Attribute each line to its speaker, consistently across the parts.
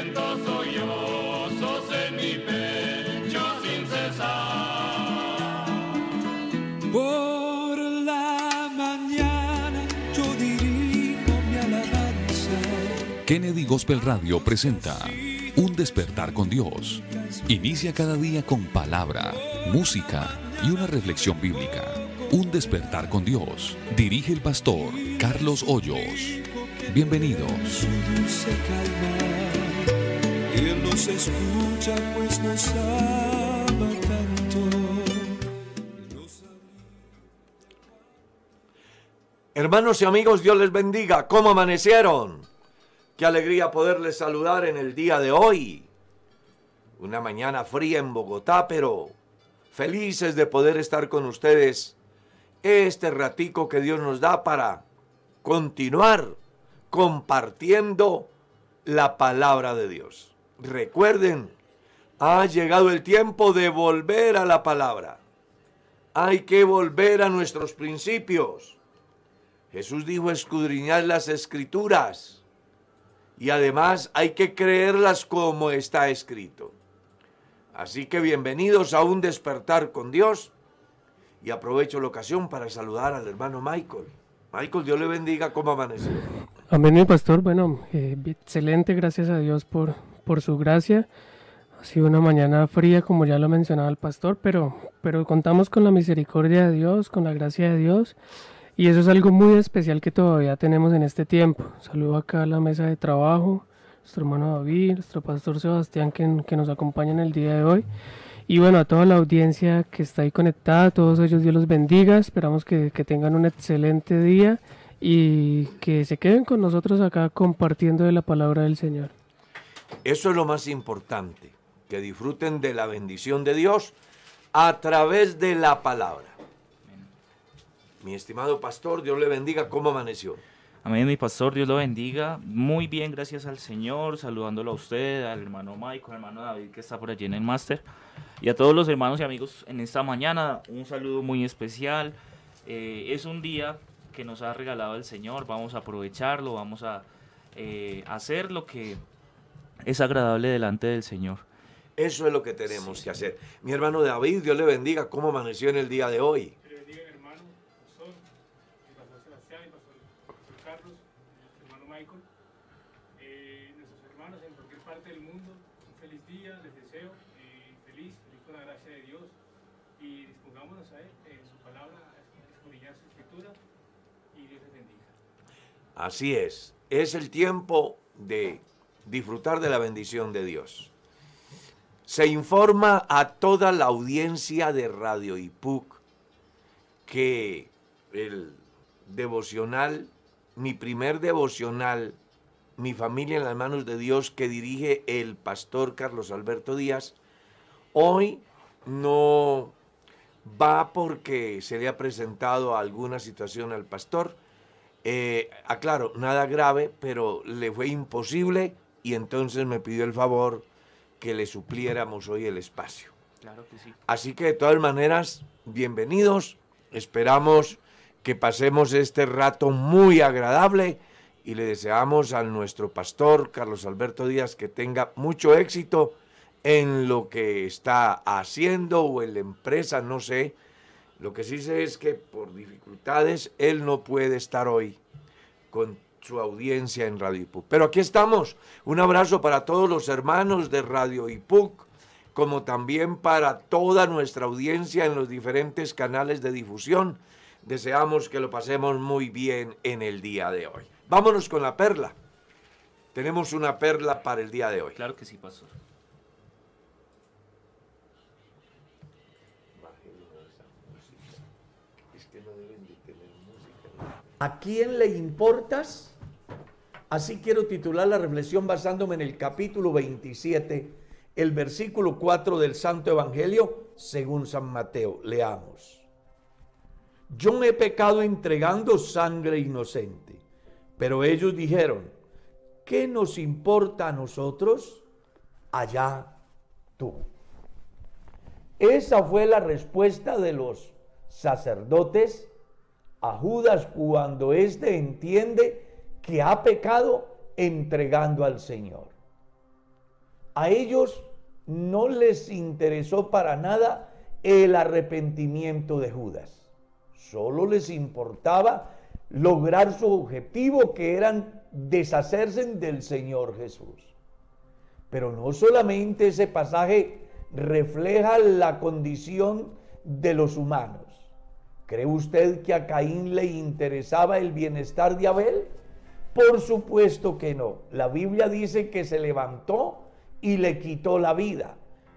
Speaker 1: Siento sollozos en mi pecho sin cesar.
Speaker 2: Por la mañana yo dirijo mi alabanza.
Speaker 3: Kennedy Gospel Radio presenta Un despertar con Dios. Inicia cada día con palabra, música y una reflexión bíblica. Un despertar con Dios. Dirige el pastor Carlos Hoyos. Bienvenidos.
Speaker 2: Su dulce calma. Y Él nos escucha pues nos ama tanto.
Speaker 4: Hermanos y amigos, Dios les bendiga. ¿Cómo amanecieron? Qué alegría poderles saludar en el día de hoy. Una mañana fría en Bogotá, pero felices de poder estar con ustedes este ratico que Dios nos da para continuar compartiendo la palabra de Dios. Recuerden, ha llegado el tiempo de volver a la palabra. Hay que volver a nuestros principios. Jesús dijo escudriñar las escrituras y además hay que creerlas como está escrito. Así que bienvenidos a un despertar con Dios y aprovecho la ocasión para saludar al hermano Michael. Michael, Dios le bendiga, ¿cómo amaneció?
Speaker 5: Amén, mi pastor. Bueno, eh, excelente, gracias a Dios por, por su gracia. Ha sido una mañana fría, como ya lo mencionaba el pastor, pero, pero contamos con la misericordia de Dios, con la gracia de Dios. Y eso es algo muy especial que todavía tenemos en este tiempo. Saludo acá a la mesa de trabajo, nuestro hermano David, nuestro pastor Sebastián que, que nos acompaña en el día de hoy. Y bueno, a toda la audiencia que está ahí conectada, a todos ellos Dios los bendiga. Esperamos que, que tengan un excelente día y que se queden con nosotros acá compartiendo de la palabra del Señor.
Speaker 4: Eso es lo más importante, que disfruten de la bendición de Dios a través de la palabra. Mi estimado pastor, Dios le bendiga, ¿cómo amaneció?
Speaker 6: Amén, mi pastor, Dios lo bendiga. Muy bien, gracias al Señor, saludándolo a usted, al hermano Michael, al hermano David que está por allí en el máster, y a todos los hermanos y amigos en esta mañana, un saludo muy especial. Eh, es un día que nos ha regalado el Señor, vamos a aprovecharlo, vamos a eh, hacer lo que es agradable delante del Señor.
Speaker 4: Eso es lo que tenemos que hacer. Mi hermano David, Dios le bendiga, ¿cómo amaneció en el día de hoy? Así es, es el tiempo de disfrutar de la bendición de Dios. Se informa a toda la audiencia de Radio IPUC que el devocional, mi primer devocional, mi familia en las manos de Dios que dirige el pastor Carlos Alberto Díaz, hoy no va porque se le ha presentado alguna situación al pastor. Eh, aclaro, nada grave, pero le fue imposible y entonces me pidió el favor que le supliéramos hoy el espacio.
Speaker 6: Claro que sí.
Speaker 4: Así que de todas maneras, bienvenidos. Esperamos que pasemos este rato muy agradable y le deseamos a nuestro pastor Carlos Alberto Díaz que tenga mucho éxito en lo que está haciendo o en la empresa, no sé. Lo que sí sé es que por dificultades él no puede estar hoy con su audiencia en Radio IPUC. Pero aquí estamos. Un abrazo para todos los hermanos de Radio IPUC, como también para toda nuestra audiencia en los diferentes canales de difusión. Deseamos que lo pasemos muy bien en el día de hoy. Vámonos con la perla. Tenemos una perla para el día de hoy.
Speaker 6: Claro que sí, pastor.
Speaker 4: ¿A quién le importas? Así quiero titular la reflexión basándome en el capítulo 27, el versículo 4 del Santo Evangelio según San Mateo. Leamos. Yo me he pecado entregando sangre inocente, pero ellos dijeron, ¿qué nos importa a nosotros? Allá tú. Esa fue la respuesta de los sacerdotes a Judas cuando éste entiende que ha pecado entregando al Señor. A ellos no les interesó para nada el arrepentimiento de Judas. Solo les importaba lograr su objetivo que eran deshacerse del Señor Jesús. Pero no solamente ese pasaje refleja la condición de los humanos. ¿Cree usted que a Caín le interesaba el bienestar de Abel? Por supuesto que no. La Biblia dice que se levantó y le quitó la vida.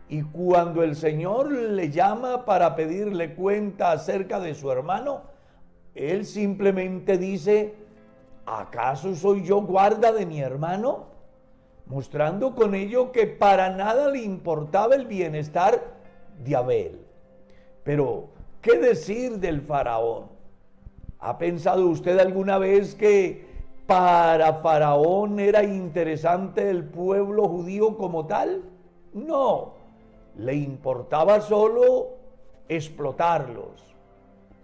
Speaker 4: Y cuando el Señor le llama para pedirle cuenta acerca de su hermano, él simplemente dice, ¿acaso soy yo guarda de mi hermano? Mostrando con ello que para nada le importaba el bienestar de Abel. Pero, ¿qué decir del faraón? ¿Ha pensado usted alguna vez que para Faraón era interesante el pueblo judío como tal? No, le importaba solo explotarlos.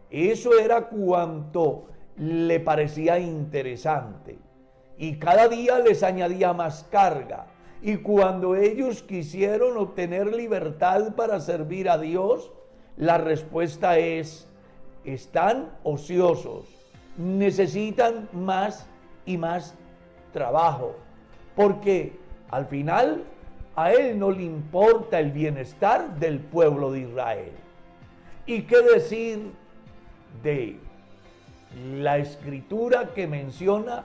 Speaker 4: Eso era cuanto le parecía interesante. Y cada día les añadía más carga. Y cuando ellos quisieron obtener libertad para servir a Dios, la respuesta es, están ociosos, necesitan más y más trabajo, porque al final a él no le importa el bienestar del pueblo de Israel. ¿Y qué decir de la escritura que menciona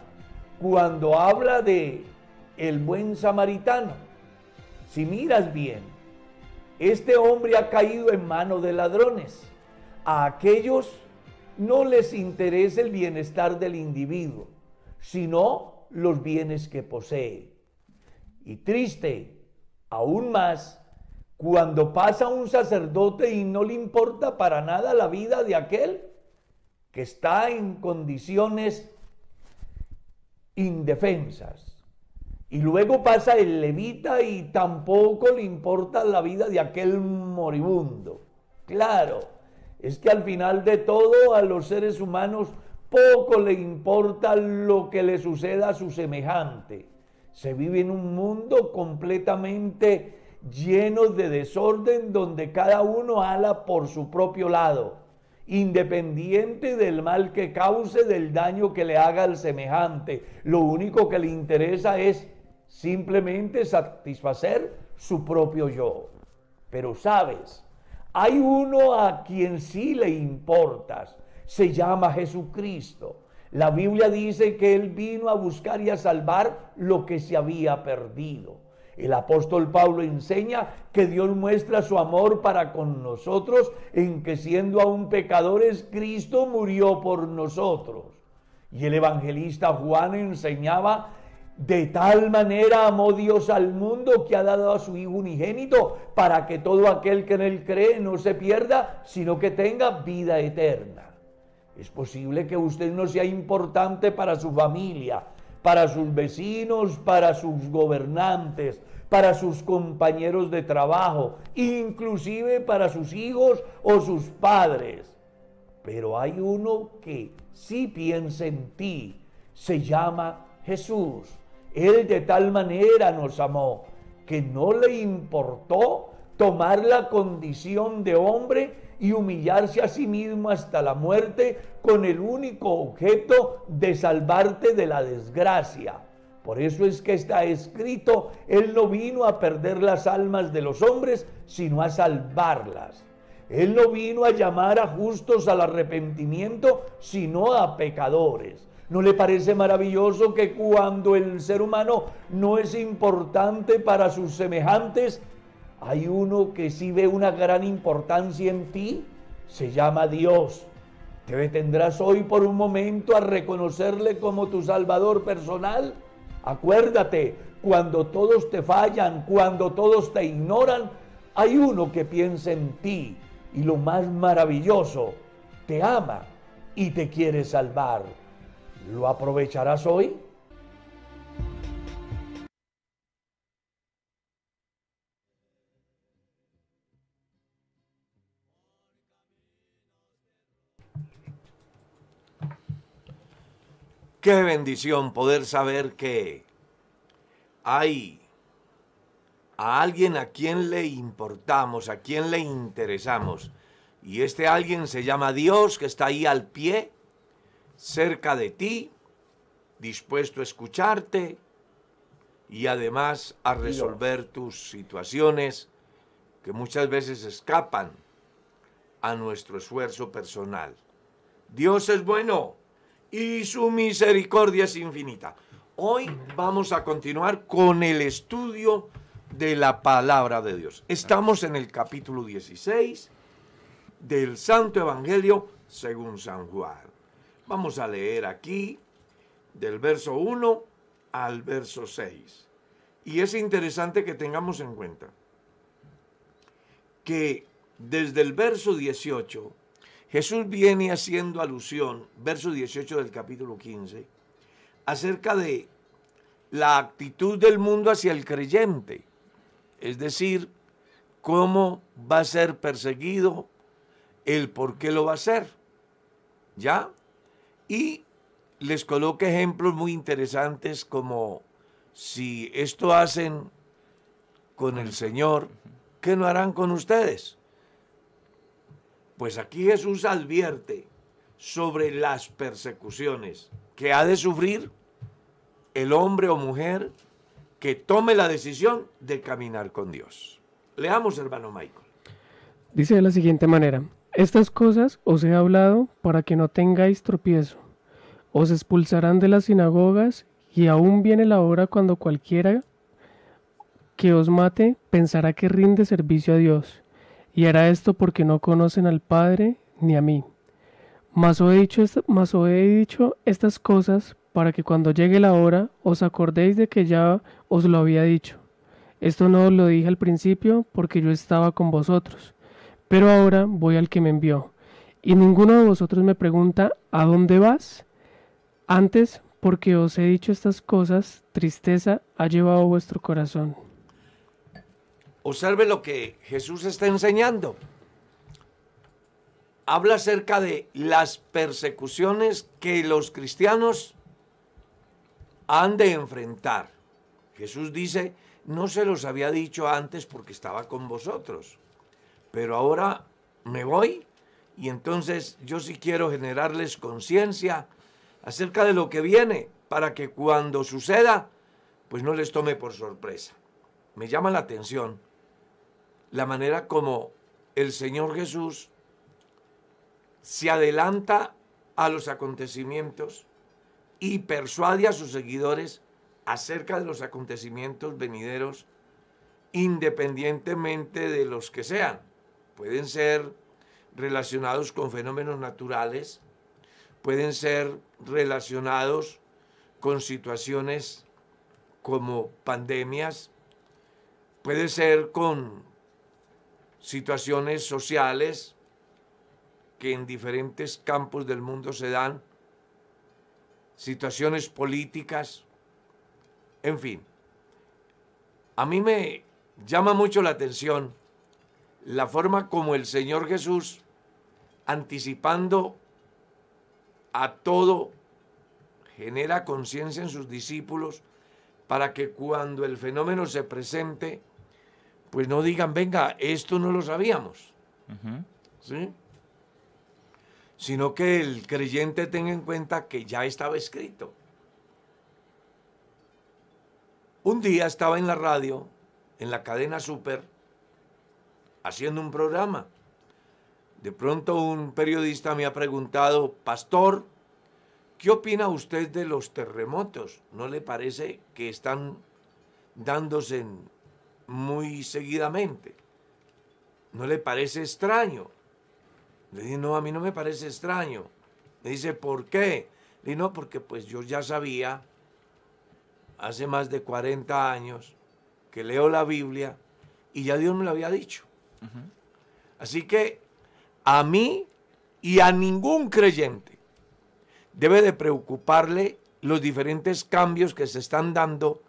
Speaker 4: cuando habla de el buen samaritano? Si miras bien, este hombre ha caído en manos de ladrones. A aquellos no les interesa el bienestar del individuo sino los bienes que posee. Y triste, aún más, cuando pasa un sacerdote y no le importa para nada la vida de aquel que está en condiciones indefensas. Y luego pasa el levita y tampoco le importa la vida de aquel moribundo. Claro, es que al final de todo a los seres humanos poco le importa lo que le suceda a su semejante. Se vive en un mundo completamente lleno de desorden donde cada uno ala por su propio lado, independiente del mal que cause, del daño que le haga al semejante. Lo único que le interesa es simplemente satisfacer su propio yo. Pero sabes, hay uno a quien sí le importas se llama Jesucristo. La Biblia dice que Él vino a buscar y a salvar lo que se había perdido. El apóstol Pablo enseña que Dios muestra su amor para con nosotros en que siendo aún pecadores, Cristo murió por nosotros. Y el evangelista Juan enseñaba, de tal manera amó Dios al mundo que ha dado a su Hijo unigénito para que todo aquel que en él cree no se pierda, sino que tenga vida eterna. Es posible que usted no sea importante para su familia, para sus vecinos, para sus gobernantes, para sus compañeros de trabajo, inclusive para sus hijos o sus padres. Pero hay uno que sí piensa en ti, se llama Jesús. Él de tal manera nos amó que no le importó tomar la condición de hombre y humillarse a sí mismo hasta la muerte con el único objeto de salvarte de la desgracia. Por eso es que está escrito, Él no vino a perder las almas de los hombres, sino a salvarlas. Él no vino a llamar a justos al arrepentimiento, sino a pecadores. ¿No le parece maravilloso que cuando el ser humano no es importante para sus semejantes, hay uno que sí ve una gran importancia en ti, se llama Dios. Te detendrás hoy por un momento a reconocerle como tu Salvador personal. Acuérdate, cuando todos te fallan, cuando todos te ignoran, hay uno que piensa en ti y lo más maravilloso, te ama y te quiere salvar. ¿Lo aprovecharás hoy? Qué bendición poder saber que hay a alguien a quien le importamos, a quien le interesamos. Y este alguien se llama Dios, que está ahí al pie, cerca de ti, dispuesto a escucharte y además a resolver tus situaciones que muchas veces escapan a nuestro esfuerzo personal. Dios es bueno y su misericordia es infinita. Hoy vamos a continuar con el estudio de la palabra de Dios. Estamos en el capítulo 16 del Santo Evangelio según San Juan. Vamos a leer aquí del verso 1 al verso 6. Y es interesante que tengamos en cuenta que desde el verso 18 Jesús viene haciendo alusión, verso 18 del capítulo 15, acerca de la actitud del mundo hacia el creyente, es decir, cómo va a ser perseguido, el por qué lo va a hacer, ¿ya? Y les coloca ejemplos muy interesantes como si esto hacen con el Señor, ¿qué no harán con ustedes? Pues aquí Jesús advierte sobre las persecuciones que ha de sufrir el hombre o mujer que tome la decisión de caminar con Dios. Leamos, hermano Michael.
Speaker 5: Dice de la siguiente manera, estas cosas os he hablado para que no tengáis tropiezo. Os expulsarán de las sinagogas y aún viene la hora cuando cualquiera que os mate pensará que rinde servicio a Dios y hará esto porque no conocen al Padre ni a mí. Mas os he dicho, he dicho estas cosas para que cuando llegue la hora os acordéis de que ya os lo había dicho. Esto no os lo dije al principio porque yo estaba con vosotros, pero ahora voy al que me envió. Y ninguno de vosotros me pregunta, ¿a dónde vas? Antes, porque os he dicho estas cosas, tristeza ha llevado vuestro corazón.
Speaker 4: Observe lo que Jesús está enseñando. Habla acerca de las persecuciones que los cristianos han de enfrentar. Jesús dice, no se los había dicho antes porque estaba con vosotros, pero ahora me voy y entonces yo sí quiero generarles conciencia acerca de lo que viene para que cuando suceda, pues no les tome por sorpresa. Me llama la atención la manera como el Señor Jesús se adelanta a los acontecimientos y persuade a sus seguidores acerca de los acontecimientos venideros independientemente de los que sean. Pueden ser relacionados con fenómenos naturales, pueden ser relacionados con situaciones como pandemias, puede ser con situaciones sociales que en diferentes campos del mundo se dan, situaciones políticas, en fin. A mí me llama mucho la atención la forma como el Señor Jesús, anticipando a todo, genera conciencia en sus discípulos para que cuando el fenómeno se presente, pues no digan, venga, esto no lo sabíamos. ¿Sí? Sino que el creyente tenga en cuenta que ya estaba escrito. Un día estaba en la radio, en la cadena Super, haciendo un programa. De pronto un periodista me ha preguntado, pastor, ¿qué opina usted de los terremotos? ¿No le parece que están dándose muy seguidamente. ¿No le parece extraño? Le dije, no, a mí no me parece extraño. Me dice, ¿por qué? Le dije, no, porque pues yo ya sabía hace más de 40 años que leo la Biblia y ya Dios me lo había dicho. Así que a mí y a ningún creyente debe de preocuparle los diferentes cambios que se están dando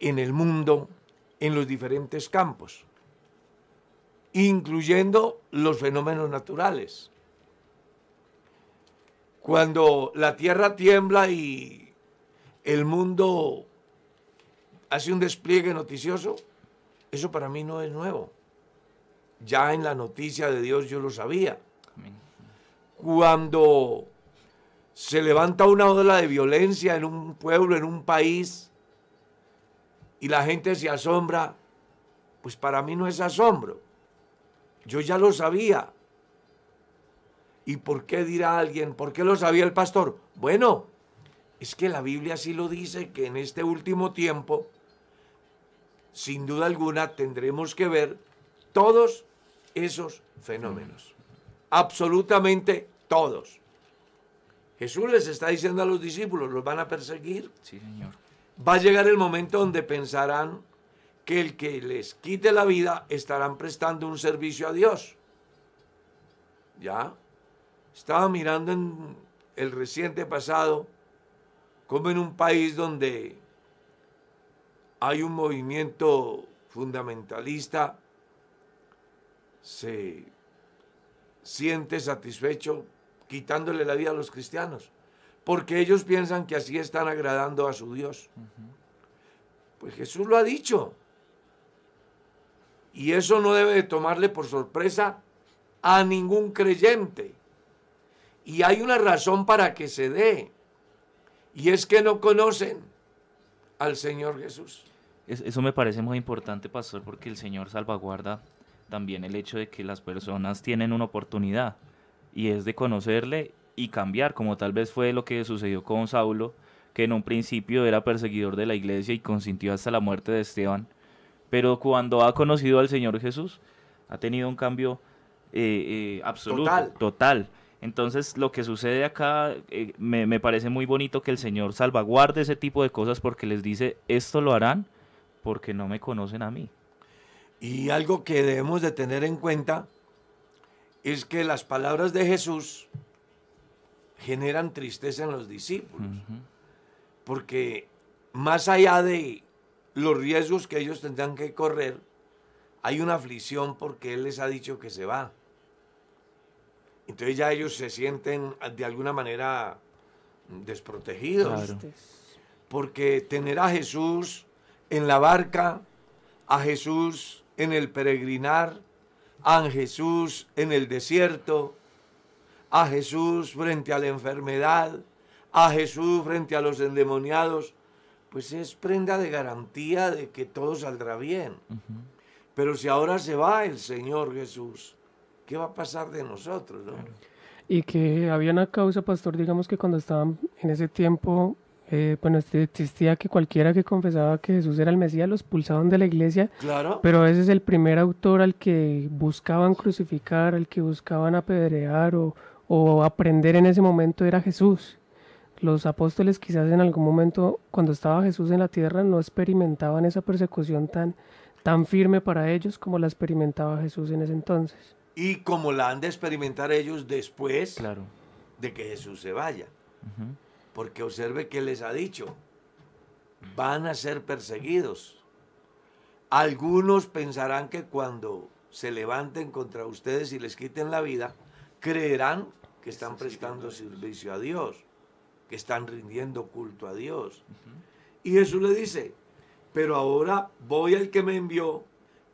Speaker 4: en el mundo en los diferentes campos, incluyendo los fenómenos naturales. Cuando la tierra tiembla y el mundo hace un despliegue noticioso, eso para mí no es nuevo. Ya en la noticia de Dios yo lo sabía. Cuando se levanta una ola de violencia en un pueblo, en un país, y la gente se asombra, pues para mí no es asombro. Yo ya lo sabía. ¿Y por qué dirá alguien? ¿Por qué lo sabía el pastor? Bueno, es que la Biblia sí lo dice que en este último tiempo, sin duda alguna, tendremos que ver todos esos fenómenos. Absolutamente todos. Jesús les está diciendo a los discípulos, los van a perseguir.
Speaker 6: Sí, Señor.
Speaker 4: Va a llegar el momento donde pensarán que el que les quite la vida estarán prestando un servicio a Dios. ¿Ya? Estaba mirando en el reciente pasado como en un país donde hay un movimiento fundamentalista, se siente satisfecho quitándole la vida a los cristianos, porque ellos piensan que así están agradando a su Dios. Pues Jesús lo ha dicho. Y eso no debe de tomarle por sorpresa a ningún creyente. Y hay una razón para que se dé. Y es que no conocen al Señor Jesús.
Speaker 6: eso me parece muy importante, pastor, porque el Señor salvaguarda también el hecho de que las personas tienen una oportunidad y es de conocerle y cambiar, como tal vez fue lo que sucedió con Saulo, que en un principio era perseguidor de la iglesia y consintió hasta la muerte de Esteban, pero cuando ha conocido al Señor Jesús, ha tenido un cambio eh, eh, absoluto, total. Entonces, lo que sucede acá eh, me, me parece muy bonito que el Señor salvaguarde ese tipo de cosas porque les dice, esto lo harán porque no me conocen a mí.
Speaker 4: Y algo que debemos de tener en cuenta es que las palabras de Jesús generan tristeza en los discípulos. Porque más allá de los riesgos que ellos tendrán que correr, hay una aflicción porque Él les ha dicho que se va. Entonces ya ellos se sienten de alguna manera desprotegidos. Porque tener a Jesús en la barca, a Jesús en el peregrinar, a Jesús en el desierto, a Jesús frente a la enfermedad, a Jesús frente a los endemoniados, pues es prenda de garantía de que todo saldrá bien. Pero si ahora se va el Señor Jesús, ¿qué va a pasar de nosotros?
Speaker 5: Y que había una causa, pastor, digamos que cuando estaban en ese tiempo eh, bueno, este, existía que cualquiera que confesaba que Jesús era el Mesías lo expulsaban de la iglesia.
Speaker 4: Claro.
Speaker 5: Pero ese es el primer autor al que buscaban crucificar, al que buscaban apedrear o, o aprender en ese momento era Jesús. Los apóstoles quizás en algún momento, cuando estaba Jesús en la tierra, no experimentaban esa persecución tan, tan firme para ellos como la experimentaba Jesús en ese entonces.
Speaker 4: Y como la han de experimentar ellos después
Speaker 6: claro.
Speaker 4: de que Jesús se vaya. Porque observe que les ha dicho, van a ser perseguidos. Algunos pensarán que cuando se levanten contra ustedes y les quiten la vida, creerán que están prestando servicio a Dios, que están rindiendo culto a Dios. Y Jesús le dice, pero ahora voy al que me envió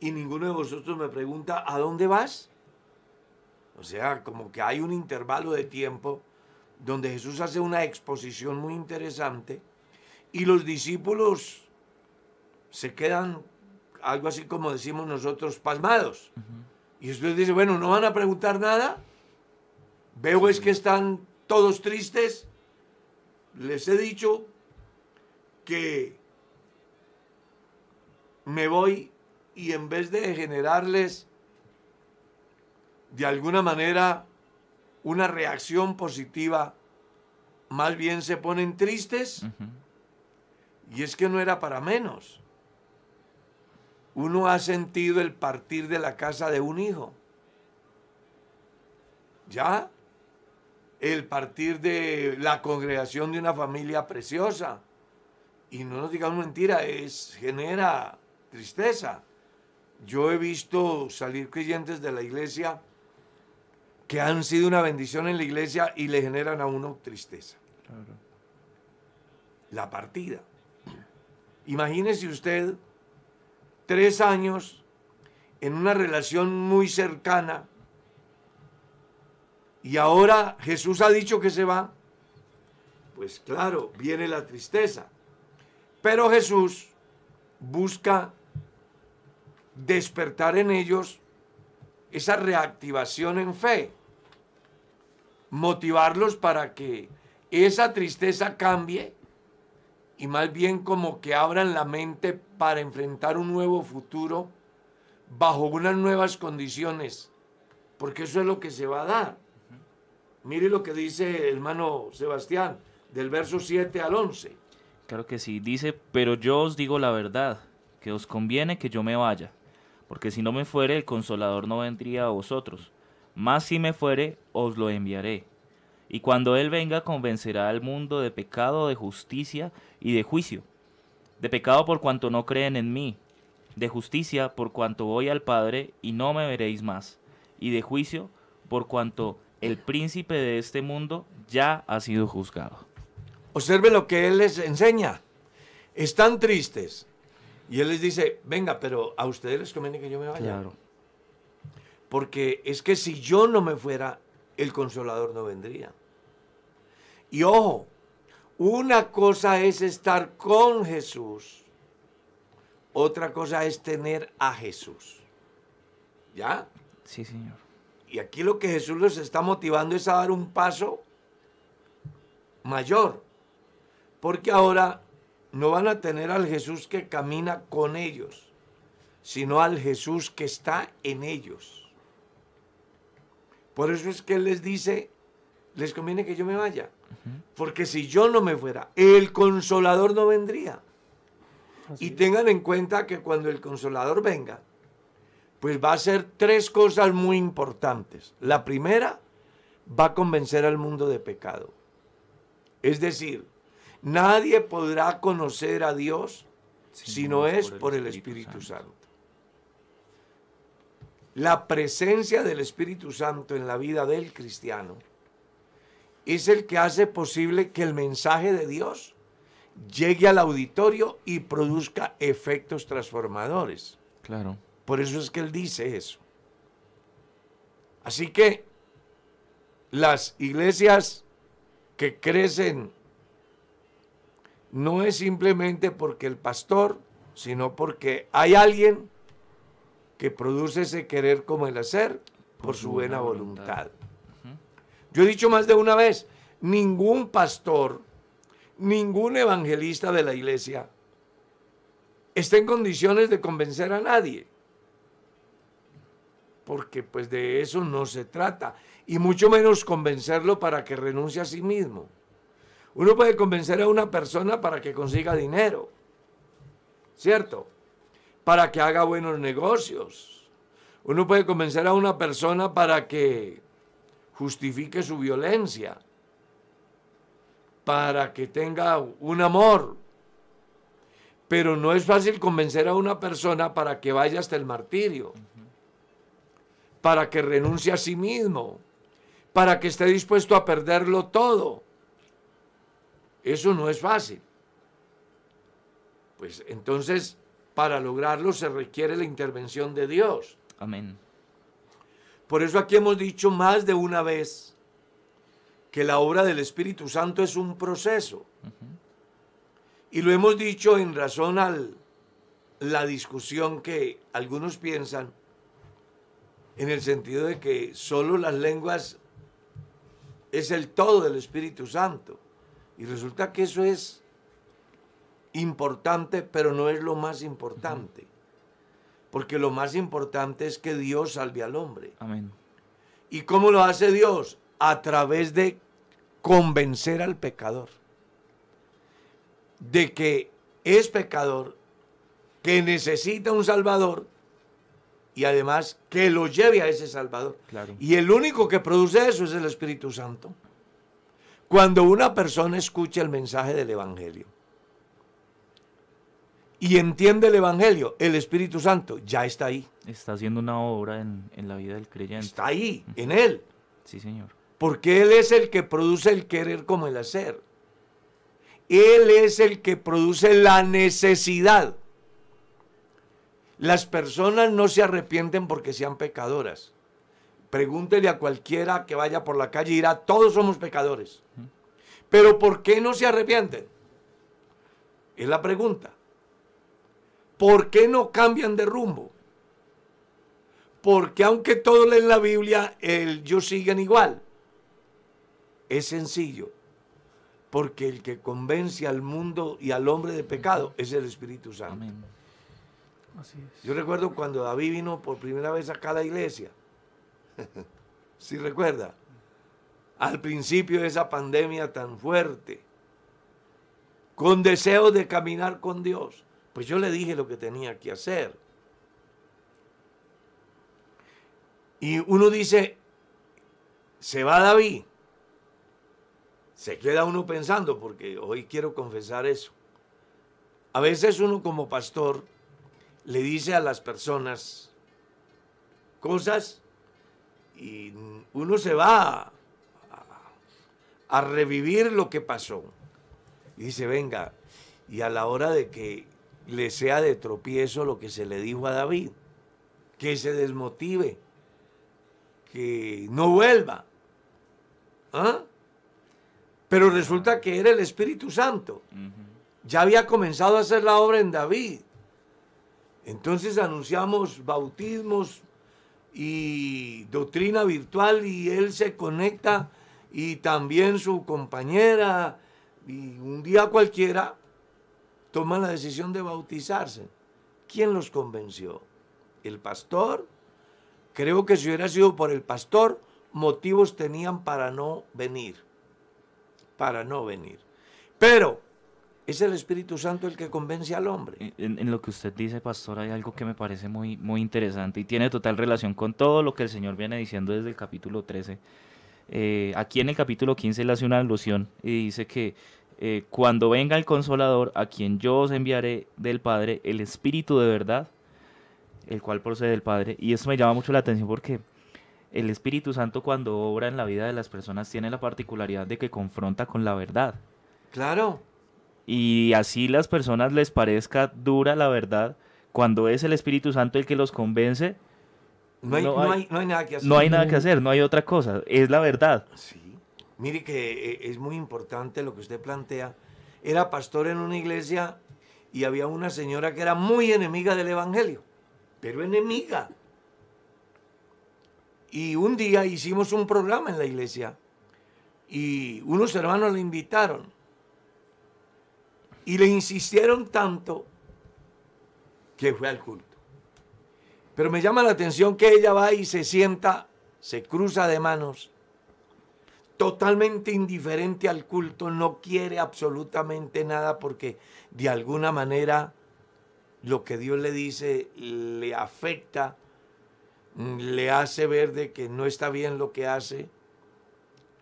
Speaker 4: y ninguno de vosotros me pregunta, ¿a dónde vas? O sea, como que hay un intervalo de tiempo donde Jesús hace una exposición muy interesante y los discípulos se quedan algo así como decimos nosotros, pasmados. Y Jesús dice, bueno, ¿no van a preguntar nada? Veo es que están todos tristes. Les he dicho que me voy y en vez de generarles de alguna manera una reacción positiva, más bien se ponen tristes. Y es que no era para menos. Uno ha sentido el partir de la casa de un hijo. ¿Ya? El partir de la congregación de una familia preciosa. Y no nos digamos mentira, es, genera tristeza. Yo he visto salir creyentes de la iglesia que han sido una bendición en la iglesia y le generan a uno tristeza. La partida. Imagínese usted tres años en una relación muy cercana y ahora Jesús ha dicho que se va. Pues claro, viene la tristeza. Pero Jesús busca despertar en ellos esa reactivación en fe, motivarlos para que esa tristeza cambie y más bien como que abran la mente para enfrentar un nuevo futuro bajo unas nuevas condiciones, porque eso es lo que se va a dar. Mire lo que dice el hermano Sebastián, del verso 7 al 11.
Speaker 6: Claro que sí, dice, pero yo os digo la verdad, que os conviene que yo me vaya, porque si no me fuere, el consolador no vendría a vosotros, mas si me fuere, os lo enviaré. Y cuando Él venga, convencerá al mundo de pecado, de justicia y de juicio. De pecado por cuanto no creen en mí, de justicia por cuanto voy al Padre y no me veréis más, y de juicio por cuanto el príncipe de este mundo ya ha sido juzgado.
Speaker 4: Observe lo que Él les enseña. Están tristes. Y Él les dice, venga, pero a ustedes les conviene que yo me vaya.
Speaker 6: Claro.
Speaker 4: Porque es que si yo no me fuera, el consolador no vendría. Y ojo, una cosa es estar con Jesús, otra cosa es tener a Jesús. ¿Ya?
Speaker 6: Sí, Señor.
Speaker 4: Y aquí lo que Jesús les está motivando es a dar un paso mayor. Porque ahora no van a tener al Jesús que camina con ellos, sino al Jesús que está en ellos. Por eso es que Él les dice, les conviene que yo me vaya. Porque si yo no me fuera, el consolador no vendría.
Speaker 5: Así
Speaker 4: Y tengan en cuenta que cuando el consolador venga, pues va a hacer tres cosas muy importantes. La primera, va a convencer al mundo de pecado. Es decir, nadie podrá conocer a Dios si no es por el Espíritu Santo. La presencia del Espíritu Santo en la vida del cristiano es el que hace posible que el mensaje de Dios llegue al auditorio y produzca efectos transformadores.
Speaker 6: Claro.
Speaker 4: Por eso es que él dice eso. Así que las iglesias que crecen no es simplemente porque el pastor, sino porque hay alguien que produce ese querer como el hacer por, su buena voluntad. Yo he dicho más de una vez, ningún pastor, ningún evangelista de la iglesia está en condiciones de convencer a nadie. Porque pues de eso no se trata. Y mucho menos convencerlo para que renuncie a sí mismo. Uno puede convencer a una persona para que consiga dinero. ¿Cierto? Para que haga buenos negocios. Uno puede convencer a una persona para que justifique su violencia. Para que tenga un amor. Pero no es fácil convencer a una persona para que vaya hasta el martirio. Para que renuncie a sí mismo. Para que esté dispuesto a perderlo todo. Eso no es fácil. Pues entonces, para lograrlo se requiere la intervención de Dios.
Speaker 6: Amén.
Speaker 4: Por eso aquí hemos dicho más de una vez que la obra del Espíritu Santo es un proceso. Y lo hemos dicho en razón a la discusión que algunos piensan en el sentido de que solo las lenguas es el todo del Espíritu Santo. Y resulta que eso es importante, pero no es lo más importante. Porque lo más importante es que Dios salve al hombre.
Speaker 6: Amén.
Speaker 4: ¿Y cómo lo hace Dios? A través de convencer al pecador de que es pecador, que necesita un Salvador y además que lo lleve a ese Salvador.
Speaker 6: Claro.
Speaker 4: Y el único que produce eso es el Espíritu Santo. Cuando una persona escucha el mensaje del Evangelio y entiende el Evangelio, el Espíritu Santo ya está ahí.
Speaker 6: Está haciendo una obra en, en la vida del creyente.
Speaker 4: Está ahí, en él.
Speaker 6: Sí, señor.
Speaker 4: Porque Él es el que produce el querer como el hacer. Él es el que produce la necesidad. Las personas no se arrepienten porque sean pecadoras. Pregúntele a cualquiera que vaya por la calle y dirá, todos somos pecadores. Pero ¿por qué no se arrepienten? Es la pregunta. ¿Por qué no cambian de rumbo? Porque aunque todos leen la Biblia, ellos siguen igual. Es sencillo. Porque el que convence al mundo y al hombre de pecado es el Espíritu Santo.
Speaker 6: Amén.
Speaker 5: Así es.
Speaker 4: Yo recuerdo cuando David vino por primera vez acá a la iglesia. ¿Sí recuerda? Al principio de esa pandemia tan fuerte. Con deseo de caminar con Dios. Pues yo le dije lo que tenía que hacer. Y uno dice, se va David. Se queda uno pensando, porque hoy quiero confesar eso. A veces uno como pastor le dice a las personas cosas y uno se va a, a revivir lo que pasó. Y dice, venga, y a la hora de que le sea de tropiezo lo que se le dijo a David, que se desmotive, que no vuelva. ¿Ah? Pero resulta que era el Espíritu Santo. Ya había comenzado a hacer la obra en David. Entonces anunciamos bautismos y doctrina virtual y él se conecta y también su compañera y un día cualquiera toma la decisión de bautizarse. ¿Quién los convenció? ¿El pastor? Creo que si hubiera sido por el pastor, motivos tenían para no venir. Para no venir. Pero es el Espíritu Santo el que convence al hombre.
Speaker 6: En, en lo que usted dice, pastor, hay algo que me parece muy, muy interesante y tiene total relación con todo lo que el Señor viene diciendo desde el capítulo 13. Eh, aquí en el capítulo 15 él hace una alusión y dice que eh, cuando venga el consolador, a quien yo os enviaré del Padre, el Espíritu de verdad, el cual procede del Padre. Y eso me llama mucho la atención porque el Espíritu Santo cuando obra en la vida de las personas tiene la particularidad de que confronta con la verdad.
Speaker 4: Claro.
Speaker 6: Y así las personas les parezca dura la verdad, cuando es el Espíritu Santo el que los convence,
Speaker 4: No hay,
Speaker 6: No
Speaker 4: no
Speaker 6: hay-
Speaker 4: hay- no hay nada que hacer.
Speaker 6: no hay nada que hacer, no hay otra cosa, es la verdad.
Speaker 4: Sí. Mire que eh, es muy importante lo que usted plantea. Era pastor en una iglesia y había una señora que era muy enemiga del Evangelio, pero enemiga. Y un día hicimos un programa en la iglesia y unos hermanos le invitaron y le insistieron tanto que fue al culto. Pero me llama la atención que ella va y se sienta, se cruza de manos, totalmente indiferente al culto, no quiere absolutamente nada porque de alguna manera lo que Dios le dice le afecta, le hace ver de que no está bien lo que hace.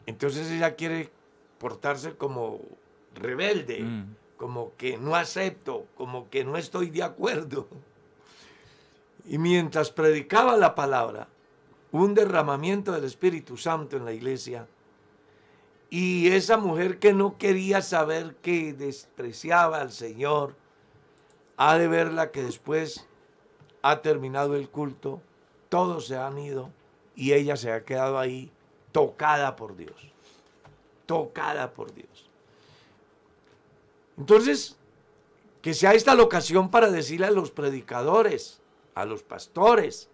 Speaker 4: Entonces ella quiere portarse como rebelde,
Speaker 6: Mm.
Speaker 4: como que no acepto, como que no estoy de acuerdo. Y mientras predicaba la palabra, un derramamiento del Espíritu Santo en la iglesia, y esa mujer que no quería saber que despreciaba al Señor, ha de verla que después ha terminado el culto, todos se han ido y ella se ha quedado ahí tocada por Dios, tocada por Dios. Entonces, que sea esta la ocasión para decirle a los predicadores, a los pastores,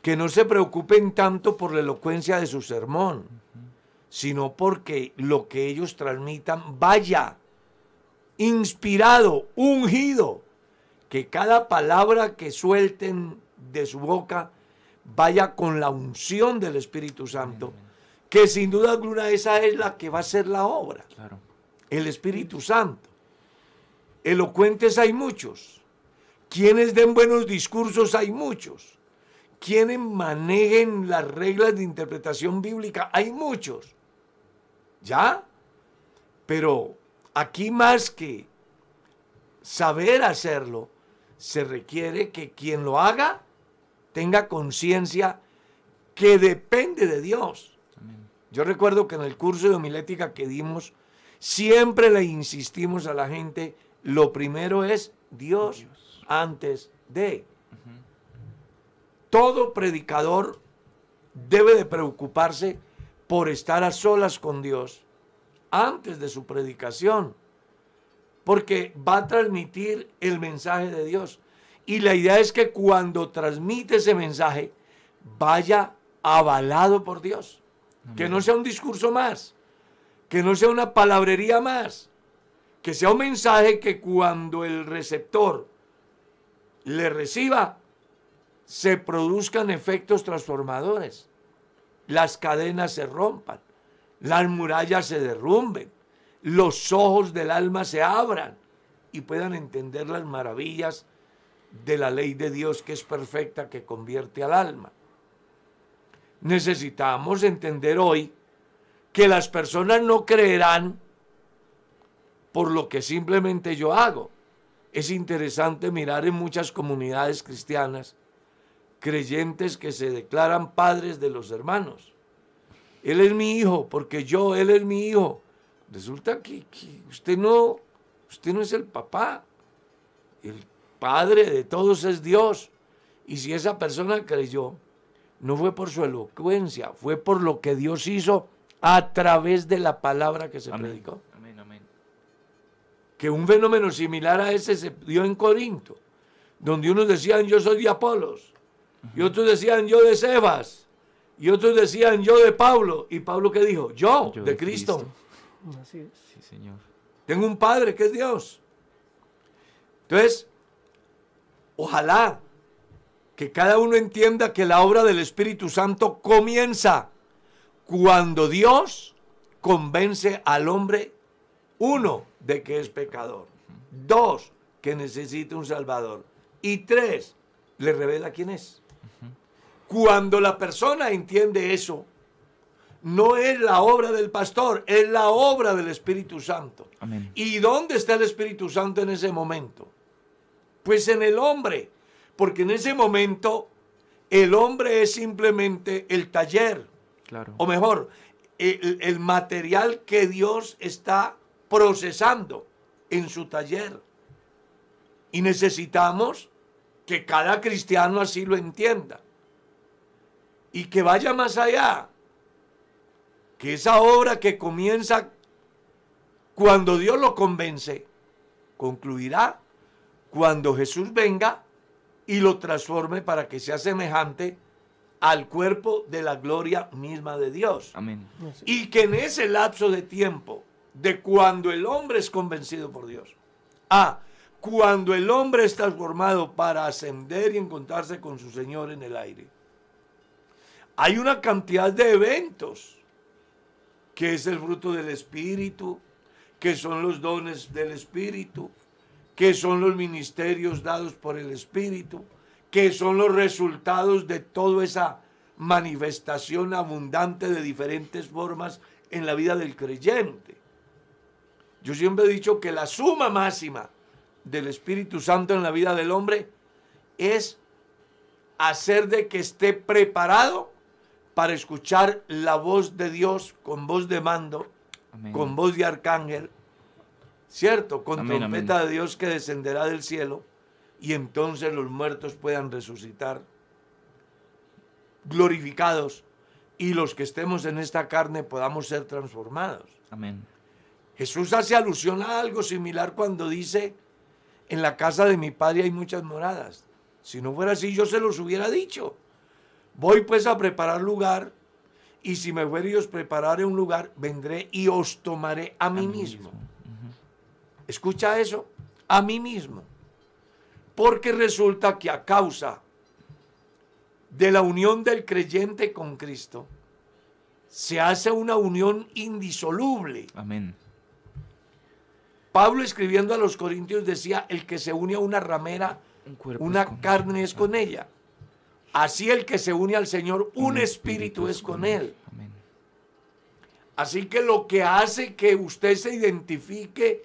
Speaker 4: que no se preocupen tanto por la elocuencia de su sermón, sino porque lo que ellos transmitan vaya inspirado, ungido, que cada palabra que suelten de su boca vaya con la unción del Espíritu Santo, que sin duda alguna esa es la que va a ser la obra
Speaker 6: Claro.
Speaker 4: el Espíritu Santo. Elocuentes hay muchos. Quienes den buenos discursos hay muchos. Quienes manejen las reglas de interpretación bíblica hay muchos. ¿Ya? Pero aquí más que saber hacerlo, se requiere que quien lo haga tenga conciencia que depende de Dios. Yo recuerdo que en el curso de homilética que dimos, siempre le insistimos a la gente, lo primero es Dios, antes de. Todo predicador debe de preocuparse por estar a solas con Dios antes de su predicación, porque va a transmitir el mensaje de Dios. Y la idea es que cuando transmite ese mensaje, vaya avalado por Dios. Que no sea un discurso más, que no sea una palabrería más, que sea un mensaje que cuando el receptor le reciba, se produzcan efectos transformadores. Las cadenas se rompan, las murallas se derrumben, los ojos del alma se abran y puedan entender las maravillas de la ley de Dios que es perfecta, que convierte al alma. Necesitamos entender hoy que las personas no creerán por lo que simplemente yo hago. Es interesante mirar en muchas comunidades cristianas creyentes que se declaran padres de los hermanos. Él es mi hijo, porque yo, él es mi hijo. Resulta que, usted no, usted no es el papá. El padre de todos es Dios. Y si esa persona creyó, no fue por su elocuencia, fue por lo que Dios hizo a través de la palabra que se predicó. Amén, amén. Que un fenómeno similar a ese se dio en Corinto, donde unos decían yo soy de Apolos, y otros decían yo de Sebas, y otros decían yo de Pablo, y Pablo qué dijo, yo, de, Cristo. Así es. Sí, Señor. Tengo un Padre que es Dios. Entonces, ojalá que cada uno entienda que la obra del Espíritu Santo comienza cuando Dios convence al hombre, uno, de que es pecador, dos, que necesita un Salvador, y tres, le revela quién es. Cuando la persona entiende eso, no es la obra del pastor, es la obra del Espíritu Santo. ¿Y dónde está el Espíritu Santo en ese momento? Pues en el hombre, porque en ese momento el hombre es simplemente el taller o mejor, el, material que Dios está procesando en su taller. Y necesitamos que cada cristiano así lo entienda. Y que vaya más allá. Que esa obra que comienza cuando Dios lo convence, concluirá cuando Jesús venga y lo transforme para que sea semejante al cuerpo de la gloria misma de Dios. Amén. Y que en ese lapso de tiempo, de cuando el hombre es convencido por Dios, a cuando el hombre está formado para ascender y encontrarse con su Señor en el aire, hay una cantidad de eventos que es el fruto del Espíritu, que son los dones del Espíritu, que son los ministerios dados por el Espíritu, que son los resultados de toda esa manifestación abundante de diferentes formas en la vida del creyente. Yo siempre he dicho que la suma máxima del Espíritu Santo en la vida del hombre es hacer de que esté preparado para escuchar la voz de Dios con voz de mando, con voz de arcángel, ¿cierto? Con trompeta de Dios que descenderá del cielo y entonces los muertos puedan resucitar glorificados y los que estemos en esta carne podamos ser transformados. Amén. Jesús hace alusión a algo similar cuando dice, en la casa de mi padre hay muchas moradas. Si no fuera así, yo se los hubiera dicho. Voy pues a preparar lugar y si me fuere y os prepararé un lugar, vendré y os tomaré a mí, mismo. Escucha eso, a mí mismo. Porque resulta que a causa de la unión del creyente con Cristo, se hace una unión indisoluble. Amén. Pablo escribiendo a los Corintios decía, el que se une a una ramera,
Speaker 6: Un
Speaker 4: una carne es con ella. Así el que se une al Señor, un espíritu es con él.
Speaker 6: Amén.
Speaker 4: Así que lo que hace que usted se identifique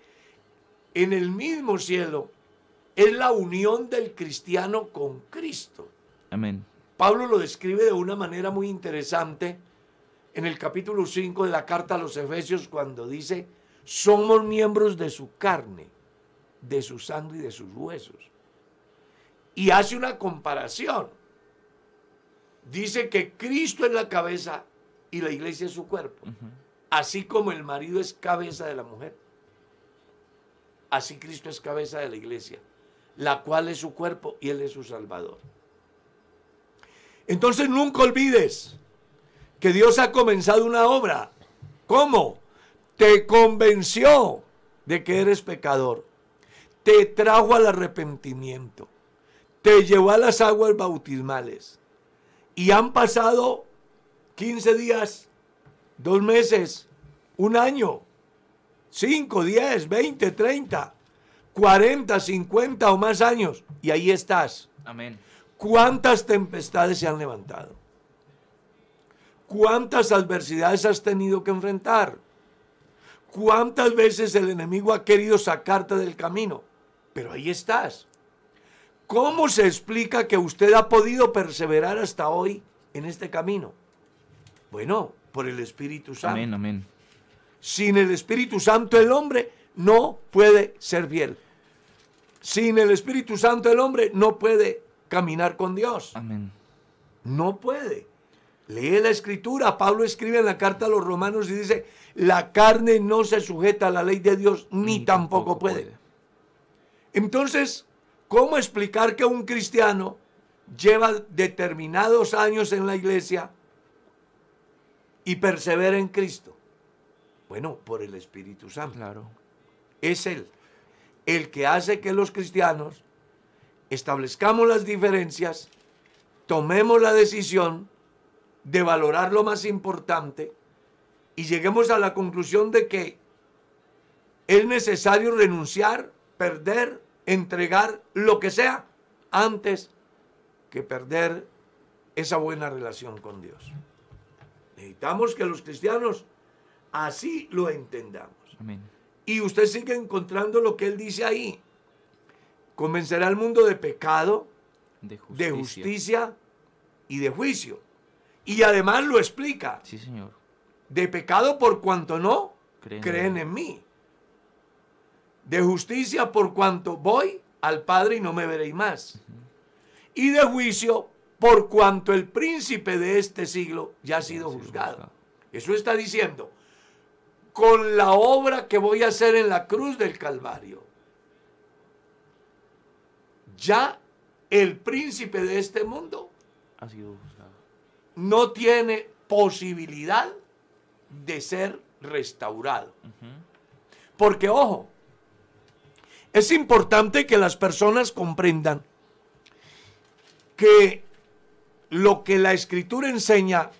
Speaker 4: en el mismo cielo es la unión del cristiano con Cristo.
Speaker 6: Amén.
Speaker 4: Pablo lo describe de una manera muy interesante en el capítulo 5 de la carta a los Efesios cuando dice, somos miembros de su carne, de su sangre y de sus huesos. Y hace una comparación. Dice que Cristo es la cabeza y la iglesia es su cuerpo. Así como el marido es cabeza de la mujer, así Cristo es cabeza de la iglesia, la cual es su cuerpo y Él es su salvador. Entonces nunca olvides que Dios ha comenzado una obra. ¿Cómo? Te convenció de que eres pecador. Te trajo al arrepentimiento. Te llevó a las aguas bautismales. Y han pasado 15 días, dos meses, un año, 5, 10, 20, 30, 40, 50 o más años. Y ahí estás.
Speaker 6: Amén.
Speaker 4: ¿Cuántas tempestades se han levantado? ¿Cuántas adversidades has tenido que enfrentar? ¿Cuántas veces el enemigo ha querido sacarte del camino? Pero ahí estás. ¿Cómo se explica que usted ha podido perseverar hasta hoy en este camino? Bueno, por el Espíritu Santo.
Speaker 6: Amén, amén.
Speaker 4: Sin el Espíritu Santo el hombre no puede ser fiel. Sin el Espíritu Santo el hombre no puede caminar con Dios.
Speaker 6: Amén.
Speaker 4: No puede. Lee la escritura. Pablo escribe en la carta a los romanos y dice, la carne no se sujeta a la ley de Dios ni, tampoco, puede. Entonces, ¿cómo explicar que un cristiano lleva determinados años en la iglesia y persevera en Cristo? Bueno, por el Espíritu Santo.
Speaker 6: Claro.
Speaker 4: Es Él el que hace que los cristianos establezcamos las diferencias, tomemos la decisión de valorar lo más importante y lleguemos a la conclusión de que es necesario renunciar, perder, entregar lo que sea antes que perder esa buena relación con Dios. Necesitamos que los cristianos así lo entendamos.
Speaker 6: Amén.
Speaker 4: Y usted sigue encontrando lo que él dice ahí. Convencerá al mundo de pecado,
Speaker 6: De justicia.
Speaker 4: de justicia y de juicio. Y además lo explica.
Speaker 6: Sí, Señor.
Speaker 4: De pecado por cuanto no
Speaker 6: Creen en mí.
Speaker 4: De justicia por cuanto voy al Padre y no me veréis más. Y de juicio por cuanto el príncipe de este siglo ya ha sido juzgado. Eso está diciendo, con la obra que voy a hacer en la cruz del Calvario, ya el príncipe de este mundo
Speaker 6: Ha sido juzgado.
Speaker 4: no tiene posibilidad de ser restaurado. Porque, ojo, es importante que las personas comprendan que lo que la escritura enseña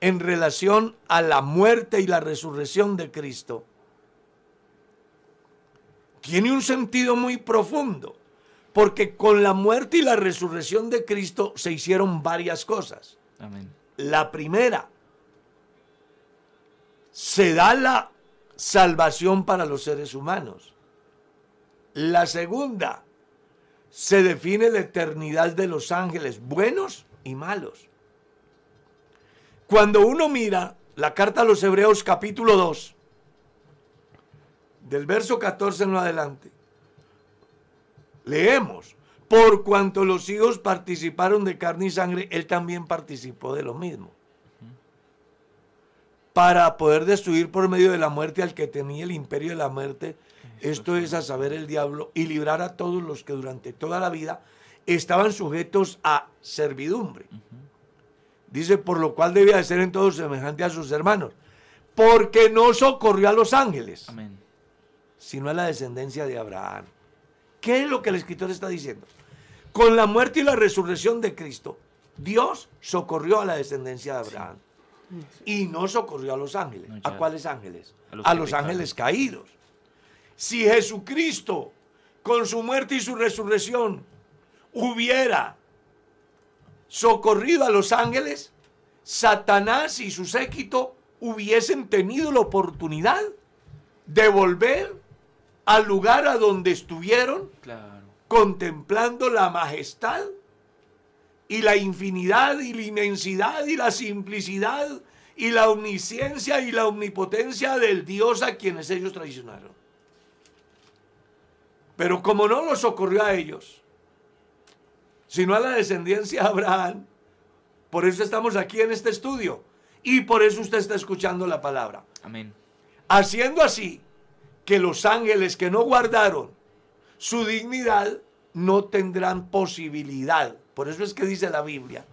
Speaker 4: en relación a la muerte y la resurrección de Cristo tiene un sentido muy profundo, porque con la muerte y la resurrección de Cristo se hicieron varias cosas.
Speaker 6: Amén.
Speaker 4: La primera, se da la salvación para los seres humanos. La segunda, se define la eternidad de los ángeles, buenos y malos. Cuando uno mira la carta a los Hebreos capítulo 2, del verso 14 en adelante, leemos, por cuanto los hijos participaron de carne y sangre, él también participó de lo mismo. Para poder destruir por medio de la muerte al que tenía el imperio de la muerte, esto es a saber el diablo, y librar a todos los que durante toda la vida estaban sujetos a servidumbre. Dice, por lo cual debía de ser en todo semejante a sus hermanos, porque no socorrió a los ángeles
Speaker 6: Amén.
Speaker 4: sino a la descendencia de Abraham. ¿Qué es lo que el escritor está diciendo? Con la muerte y la resurrección de Cristo, Dios socorrió a la descendencia de Abraham. Y no socorrió a los ángeles.
Speaker 6: No,
Speaker 4: ¿A cuáles ángeles?
Speaker 6: A los
Speaker 4: A ángeles caídos. Si Jesucristo, con su muerte y su resurrección, hubiera socorrido a los ángeles, Satanás y su séquito hubiesen tenido la oportunidad de volver al lugar a donde estuvieron
Speaker 6: Claro.
Speaker 4: contemplando la majestad y la infinidad y la inmensidad y la simplicidad y la omnisciencia y la omnipotencia del Dios a quienes ellos traicionaron. Pero como no los ocurrió a ellos, sino a la descendencia de Abraham, por eso estamos aquí en este estudio y por eso usted está escuchando la palabra.
Speaker 6: Amén.
Speaker 4: Haciendo así que los ángeles que no guardaron su dignidad no tendrán posibilidad. Por eso es que dice la Biblia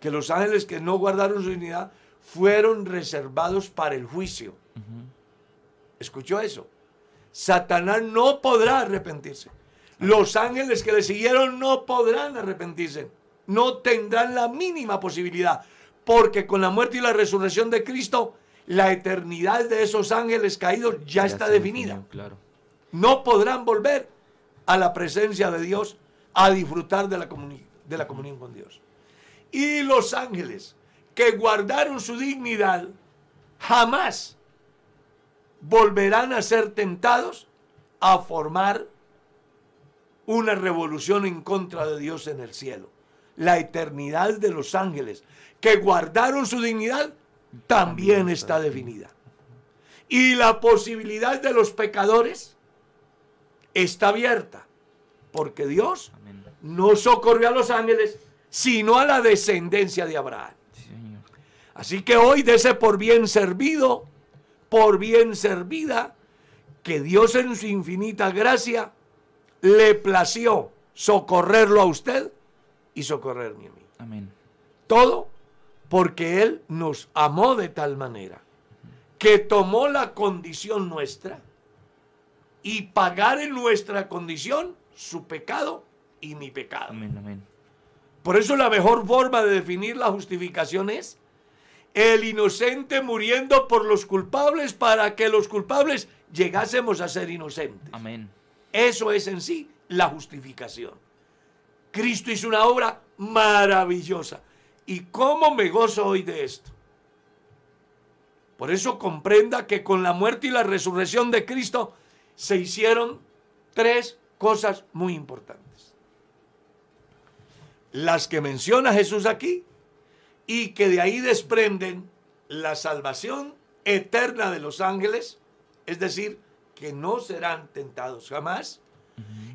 Speaker 4: que los ángeles que no guardaron su dignidad fueron reservados para el juicio. ¿Escuchó eso? Satanás no podrá arrepentirse. Los ángeles que le siguieron no podrán arrepentirse. No tendrán la mínima posibilidad. Porque con la muerte y la resurrección de Cristo, la eternidad de esos ángeles caídos ya, está definida.
Speaker 6: definió, Claro.
Speaker 4: No podrán volver a la presencia de Dios a disfrutar de la, comuni- de la comunión con Dios. Y los ángeles que guardaron su dignidad jamás volverán a ser tentados a formar una revolución en contra de Dios en el cielo. La eternidad de los ángeles que guardaron su dignidad también está definida. Y la posibilidad de los pecadores está abierta, porque Dios no socorrió a los ángeles, sino a la descendencia de Abraham. Así que hoy dese por bien servido, por bien servida, que Dios en su infinita gracia le plació socorrerlo a usted y socorrerme a mí.
Speaker 6: Amén.
Speaker 4: Todo porque Él nos amó de tal manera que tomó la condición nuestra y pagar en nuestra condición su pecado y mi pecado.
Speaker 6: Amén. Amén.
Speaker 4: Por eso la mejor forma de definir la justificación es el inocente muriendo por los culpables para que los culpables llegásemos a ser inocentes.
Speaker 6: Amén.
Speaker 4: Eso es en sí la justificación. Cristo hizo una obra maravillosa. ¿Y cómo me gozo hoy de esto? Por eso comprenda que con la muerte y la resurrección de Cristo se hicieron tres cosas muy importantes. Las que menciona Jesús aquí y que de ahí desprenden la salvación eterna de los ángeles, es decir, que no serán tentados jamás,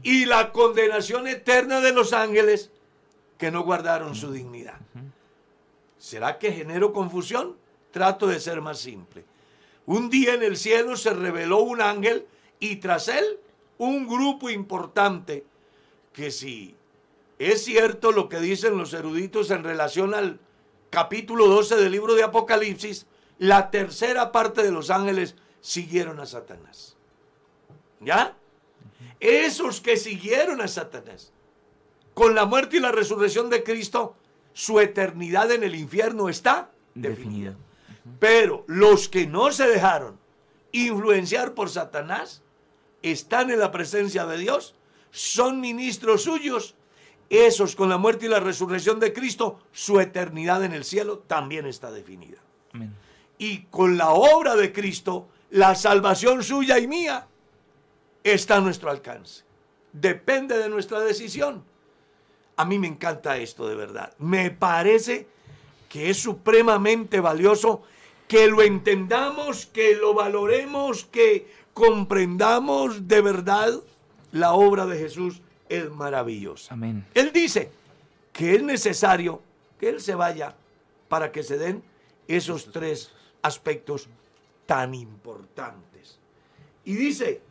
Speaker 4: y la condenación eterna de los ángeles que no guardaron su dignidad. ¿Será que genero confusión? Trato de ser más simple. Un día en el cielo se reveló un ángel y tras él un grupo importante que si es cierto lo que dicen los eruditos en relación al capítulo 12 del libro de Apocalipsis, la tercera parte de los ángeles siguieron a Satanás. ¿Ya? Esos que siguieron a Satanás, con la muerte y la resurrección de Cristo, su eternidad en el infierno está definida.
Speaker 6: Definida.
Speaker 4: Pero los que no se dejaron influenciar por Satanás están en la presencia de Dios, son ministros suyos. Esos con la muerte y la resurrección de Cristo, su eternidad en el cielo también está definida.
Speaker 6: Amén.
Speaker 4: Y con la obra de Cristo, la salvación suya y mía está a nuestro alcance. Depende de nuestra decisión. A mí me encanta esto de verdad. Me parece que es supremamente valioso que lo entendamos, que lo valoremos, que comprendamos de verdad la obra de Jesús es maravillosa.
Speaker 6: Amén.
Speaker 4: Él dice que es necesario que Él se vaya para que se den esos tres aspectos tan importantes. Y dice,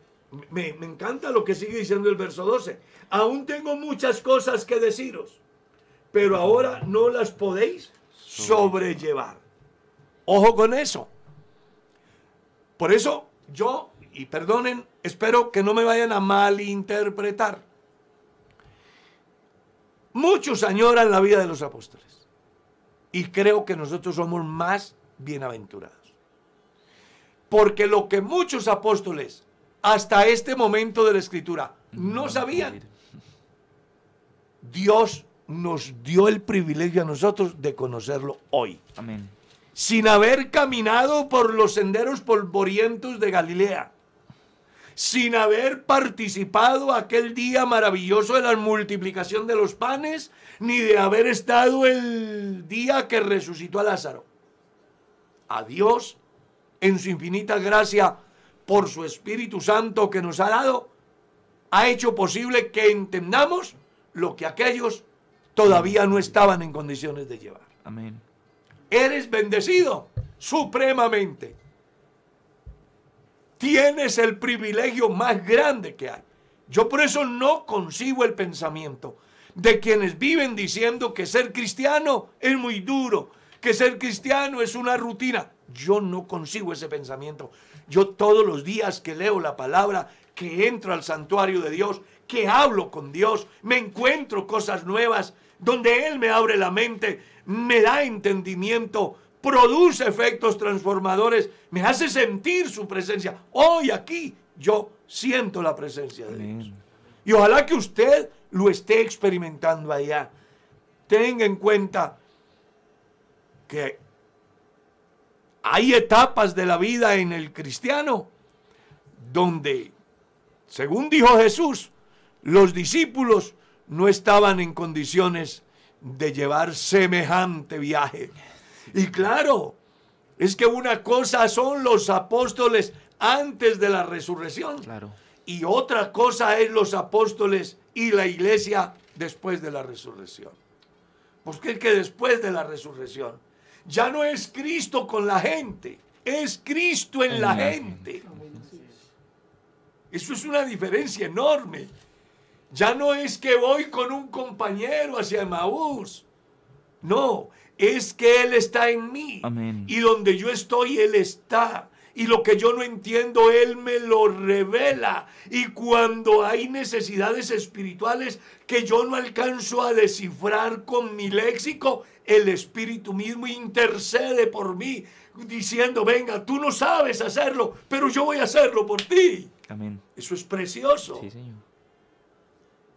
Speaker 4: me, me encanta lo que sigue diciendo el verso 12, aún tengo muchas cosas que deciros, pero ahora no las podéis sobrellevar. Ojo con eso. Por eso yo, y perdonen, espero que no me vayan a malinterpretar. Muchos añoran la vida de los apóstoles. Y creo que nosotros somos más bienaventurados. Porque lo que muchos apóstoles hasta este momento de la escritura. No sabían. Dios nos dio el privilegio a nosotros de conocerlo hoy.
Speaker 6: Amén.
Speaker 4: Sin haber caminado por los senderos polvorientos de Galilea. Sin haber participado aquel día maravilloso de la multiplicación de los panes, ni de haber estado el día que resucitó a Lázaro. A Dios, en su infinita gracia, por su Espíritu Santo que nos ha dado, ha hecho posible que entendamos lo que aquellos todavía no estaban en condiciones de llevar.
Speaker 6: Amén.
Speaker 4: Eres bendecido supremamente. Tienes el privilegio más grande que hay. Yo por eso no consigo el pensamiento de quienes viven diciendo que ser cristiano es muy duro, que ser cristiano es una rutina. Yo no consigo ese pensamiento. Yo todos los días que leo la palabra, que entro al santuario de Dios, que hablo con Dios, me encuentro cosas nuevas, donde Él me abre la mente, me da entendimiento, produce efectos transformadores, me hace sentir su presencia. Hoy aquí yo siento la presencia de Dios. Y ojalá que usted lo esté experimentando allá. Tenga en cuenta que hay etapas de la vida en el cristiano donde, según dijo Jesús, los discípulos no estaban en condiciones de llevar semejante viaje. Y claro, es que una cosa son los apóstoles antes de la resurrección.
Speaker 6: Claro.
Speaker 4: Y otra cosa es los apóstoles y la iglesia después de la resurrección. Porque es que después de la resurrección ya no es Cristo con la gente, es Cristo en la gente. Eso es una diferencia enorme. Ya no es que voy con un compañero hacia Maús. No, es que Él está en mí.
Speaker 6: Amén.
Speaker 4: Y donde yo estoy, Él está. Y lo que yo no entiendo, Él me lo revela. Y cuando hay necesidades espirituales que yo no alcanzo a descifrar con mi léxico, el Espíritu mismo intercede por mí, diciendo, venga, tú no sabes hacerlo, pero yo voy a hacerlo por ti.
Speaker 6: Amén.
Speaker 4: Eso es precioso,
Speaker 6: Sí, Señor.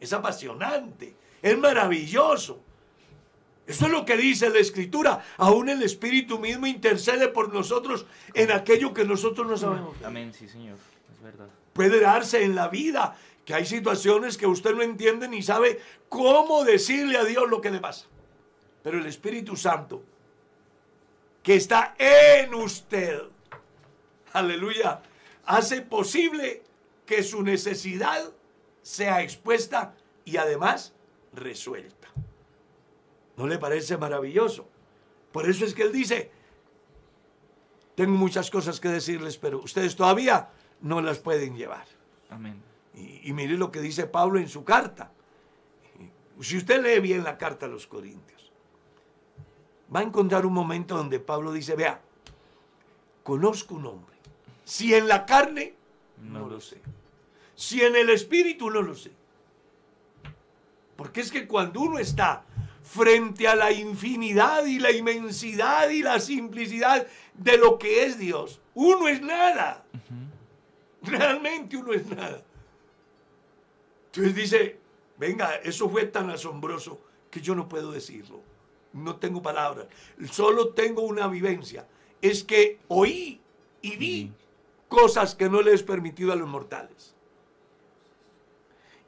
Speaker 4: es apasionante, es maravilloso. Eso es lo que dice la Escritura. Aún el Espíritu mismo intercede por nosotros en aquello que nosotros no sabemos.
Speaker 6: Amén, sí, Señor. Es verdad.
Speaker 4: Puede darse en la vida que hay situaciones que usted no entiende ni sabe cómo decirle a Dios lo que le pasa. Pero el Espíritu Santo, que está en usted, aleluya, hace posible que su necesidad sea expuesta y además resuelta. ¿No le parece maravilloso? Por eso es que él dice, tengo muchas cosas que decirles, pero ustedes todavía no las pueden llevar.
Speaker 6: Amén.
Speaker 4: Y, y mire lo que dice Pablo en su carta. Si usted lee bien la carta a los Corintios, va a encontrar un momento donde Pablo dice, vea, conozco un hombre. Si en la carne, no,
Speaker 6: No
Speaker 4: lo
Speaker 6: lo
Speaker 4: sé. Si en el espíritu, no lo sé. Porque es que cuando uno está frente a la infinidad y la inmensidad y la simplicidad de lo que es Dios, uno es nada. Realmente uno es nada. Entonces dice, venga, eso fue tan asombroso que yo no puedo decirlo. No tengo palabras. Solo tengo una vivencia. Es que oí y vi cosas que no le es permitido a los mortales.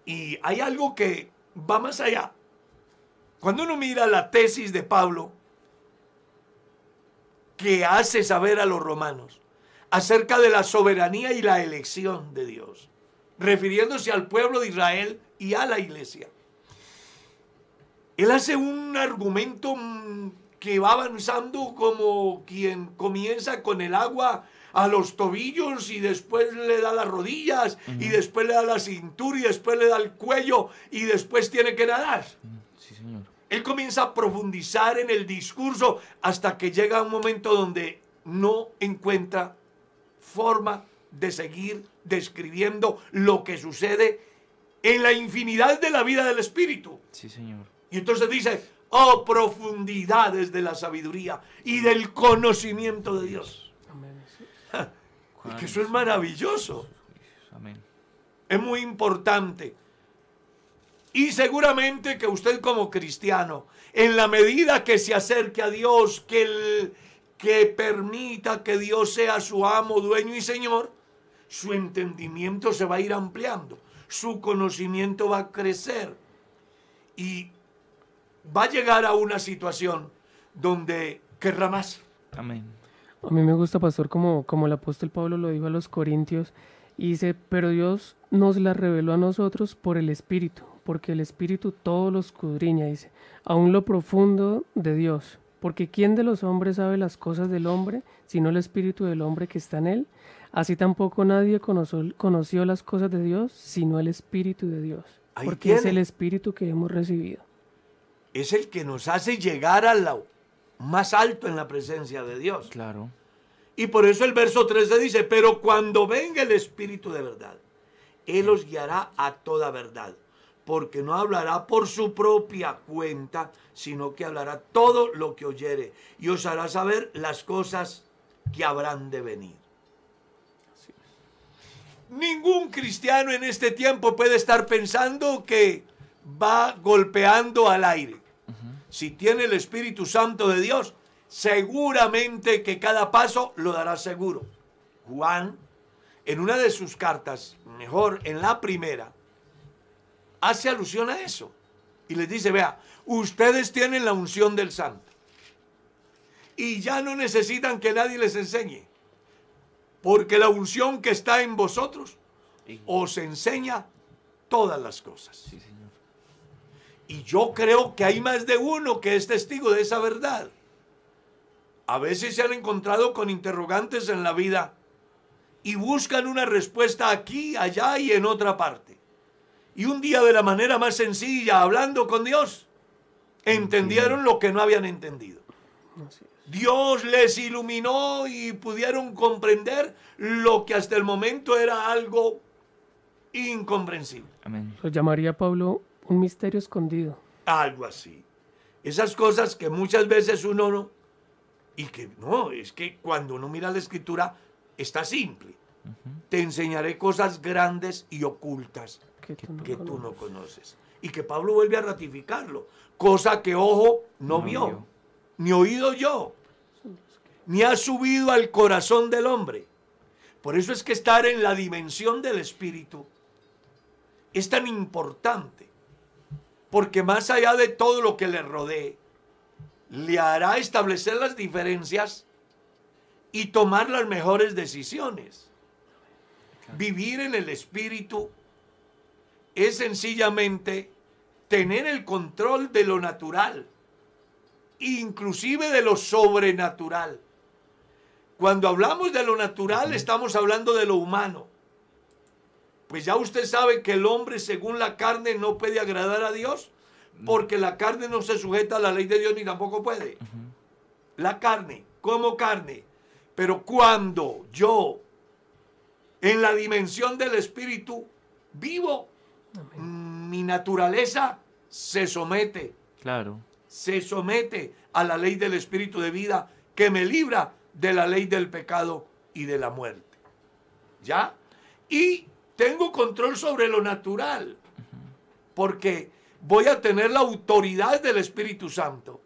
Speaker 4: Y hay algo que va más allá. Cuando uno mira la tesis de Pablo, que hace saber a los romanos acerca de la soberanía y la elección de Dios, refiriéndose al pueblo de Israel y a la iglesia. Él hace un argumento mm, que va avanzando como quien comienza con el agua a los tobillos y después le da las rodillas y después le da la cintura y después le da el cuello y después tiene que nadar.
Speaker 6: Sí, Señor.
Speaker 4: Él comienza a profundizar en el discurso hasta que llega un momento donde no encuentra forma de seguir describiendo lo que sucede en la infinidad de la vida del Espíritu.
Speaker 6: Sí, Señor.
Speaker 4: Y entonces dice, oh profundidades de la sabiduría y del conocimiento de Dios.
Speaker 5: Amén.
Speaker 4: Y que eso es maravilloso.
Speaker 6: Amén.
Speaker 4: Es muy importante. Y seguramente que usted como cristiano, en la medida que se acerque a Dios, que, el- que permita que Dios sea su amo, dueño y señor, su entendimiento se va a ir ampliando, su conocimiento va a crecer y va a llegar a una situación donde querrá más.
Speaker 6: Amén.
Speaker 5: A mí me gusta, pastor, como, como el apóstol Pablo lo dijo a los Corintios, y dice, pero Dios nos la reveló a nosotros por el Espíritu, porque el Espíritu todo lo escudriña, dice, aún lo profundo de Dios, porque ¿quién de los hombres sabe las cosas del hombre, sino el Espíritu del hombre que está en él? Así tampoco nadie conoció, conoció las cosas de Dios, sino el Espíritu de Dios,
Speaker 4: Ahí
Speaker 5: porque es el Espíritu que hemos recibido.
Speaker 4: Es el que nos hace llegar a lo más alto en la presencia de Dios.
Speaker 6: Claro.
Speaker 4: Y por eso el verso 13 dice, pero cuando venga el Espíritu de verdad, Él os guiará a toda verdad, porque no hablará por su propia cuenta, sino que hablará todo lo que oyere y os hará saber las cosas que habrán de venir. Ningún cristiano en este tiempo puede estar pensando que va golpeando al aire. Si tiene el Espíritu Santo de Dios, seguramente que cada paso lo dará seguro. Juan, en una de sus cartas, mejor en la primera, hace alusión a eso. Y les dice, vea, ustedes tienen la unción del santo. Y ya no necesitan que nadie les enseñe. Porque la unción que está en vosotros os enseña todas las cosas.
Speaker 6: Sí, señor.
Speaker 4: Y yo creo que hay más de uno que es testigo de esa verdad. A veces se han encontrado con interrogantes en la vida y buscan una respuesta aquí, allá y en otra parte. Y un día de la manera más sencilla, hablando con Dios, entendieron lo que no habían entendido. Dios les iluminó y pudieron comprender lo que hasta el momento era algo incomprensible.
Speaker 6: Amén.
Speaker 5: Lo llamaría Pablo un misterio escondido.
Speaker 4: Algo así. Esas cosas que muchas veces uno no... Y que no, es que cuando uno mira la escritura está simple. Te enseñaré cosas grandes y ocultas
Speaker 5: Que tú no
Speaker 4: que tú no
Speaker 5: conoces.
Speaker 4: Y que Pablo vuelve a ratificarlo. Cosa que ojo no,
Speaker 6: No
Speaker 4: vio,
Speaker 6: vio.
Speaker 4: ni oído yo, ni ha subido al corazón del hombre. Por eso es que estar en la dimensión del Espíritu es tan importante. Porque más allá de todo lo que le rodee, le hará establecer las diferencias y tomar las mejores decisiones. Vivir en el Espíritu es sencillamente tener el control de lo natural, inclusive de lo sobrenatural. Cuando hablamos de lo natural estamos hablando de lo humano. Pues ya usted sabe que el hombre según la carne no puede agradar a Dios porque la carne no se sujeta a la ley de Dios ni tampoco puede. La carne, como carne. Pero cuando yo en la dimensión del espíritu vivo, mi naturaleza se somete
Speaker 6: Claro.
Speaker 4: se somete a la ley del espíritu de vida que me libra de la ley del pecado y de la muerte. ¿Ya? Y tengo control sobre lo natural, porque voy a tener la autoridad del Espíritu Santo